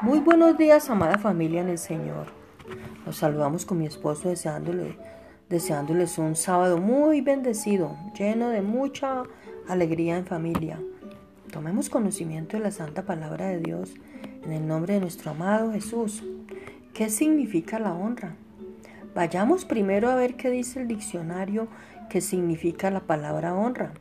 Muy buenos días, amada familia en el Señor. Nos saludamos con mi esposo deseándole, deseándoles un sábado muy bendecido, lleno de mucha alegría en familia. Tomemos conocimiento de la santa palabra de Dios en el nombre de nuestro amado Jesús. ¿Qué significa la honra? Vayamos primero a ver qué dice el diccionario que significa la palabra honra.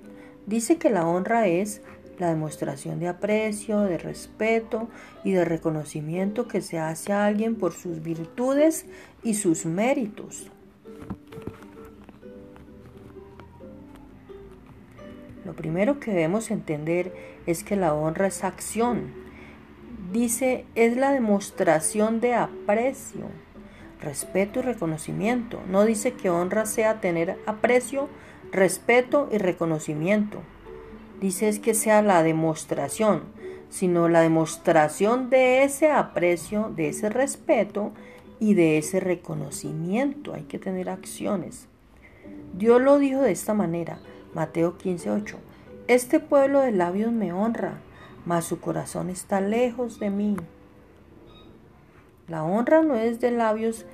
Dice que la honra es la demostración de aprecio, de respeto y de reconocimiento que se hace a alguien por sus virtudes y sus méritos. Lo primero que debemos entender es que la honra es acción. Dice, es la demostración de aprecio, respeto y reconocimiento. No dice que honra sea tener aprecio, respeto y reconocimiento dice es que sea la demostración, sino la demostración de ese aprecio, de ese respeto y de ese reconocimiento. Hay que tener acciones. Dios lo dijo de esta manera, Mateo 15:8. Este pueblo de labios me honra, mas su corazón está lejos de mí. La honra no es de labios,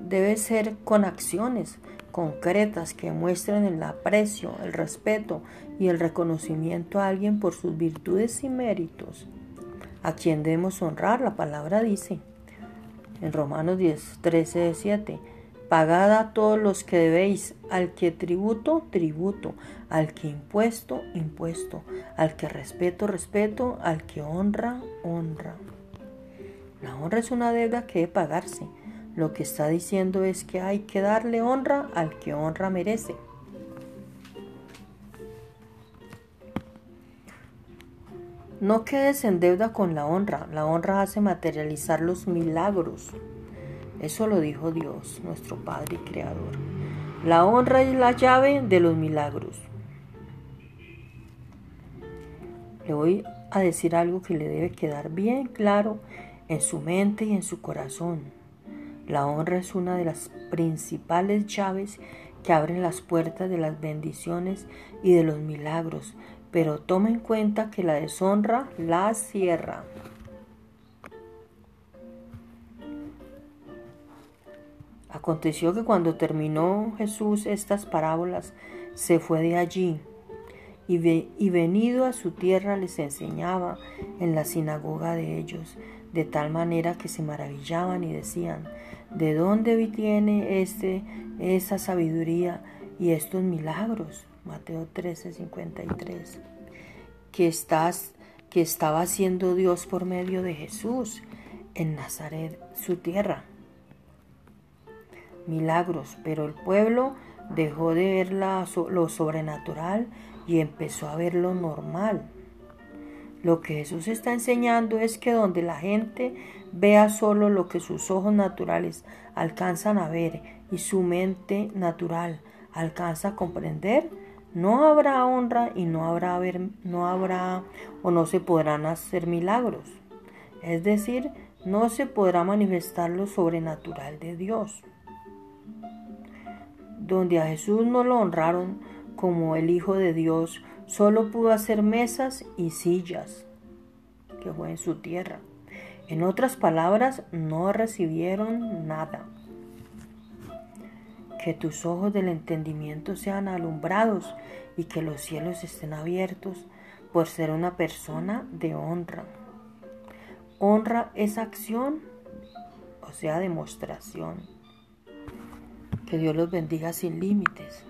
debe ser con acciones concretas que muestren el aprecio, el respeto y el reconocimiento a alguien por sus virtudes y méritos. A quien debemos honrar, la palabra dice en Romanos 10, 13, 7. Pagad a todos los que debéis, al que tributo, tributo, al que impuesto, impuesto, al que respeto, respeto, al que honra, honra. La honra es una deuda que debe pagarse lo que está diciendo es que hay que darle honra al que honra merece. No quedes en deuda con la honra. La honra hace materializar los milagros. Eso lo dijo Dios, nuestro Padre y Creador. La honra es la llave de los milagros. Le voy a decir algo que le debe quedar bien claro en su mente y en su corazón. La honra es una de las principales llaves que abren las puertas de las bendiciones y de los milagros, pero toma en cuenta que la deshonra la cierra. Aconteció que cuando terminó Jesús estas parábolas, se fue de allí y, venido a su tierra les enseñaba en la sinagoga de ellos, de tal manera que se maravillaban y decían, ¿De dónde viene este, esa sabiduría y estos milagros? Mateo 13, 53. Que, estás, que estaba haciendo Dios por medio de Jesús en Nazaret, su tierra. Milagros, pero el pueblo dejó de ver lo sobrenatural y empezó a ver lo normal. Lo que Jesús está enseñando es que donde la gente vea solo lo que sus ojos naturales alcanzan a ver y su mente natural alcanza a comprender, no habrá honra y no habrá, ver, no habrá o no se podrán hacer milagros. Es decir, no se podrá manifestar lo sobrenatural de Dios. Donde a Jesús no lo honraron como el Hijo de Dios, Solo pudo hacer mesas y sillas, que fue en su tierra. En otras palabras, no recibieron nada. Que tus ojos del entendimiento sean alumbrados y que los cielos estén abiertos por ser una persona de honra. Honra es acción, o sea, demostración. Que Dios los bendiga sin límites.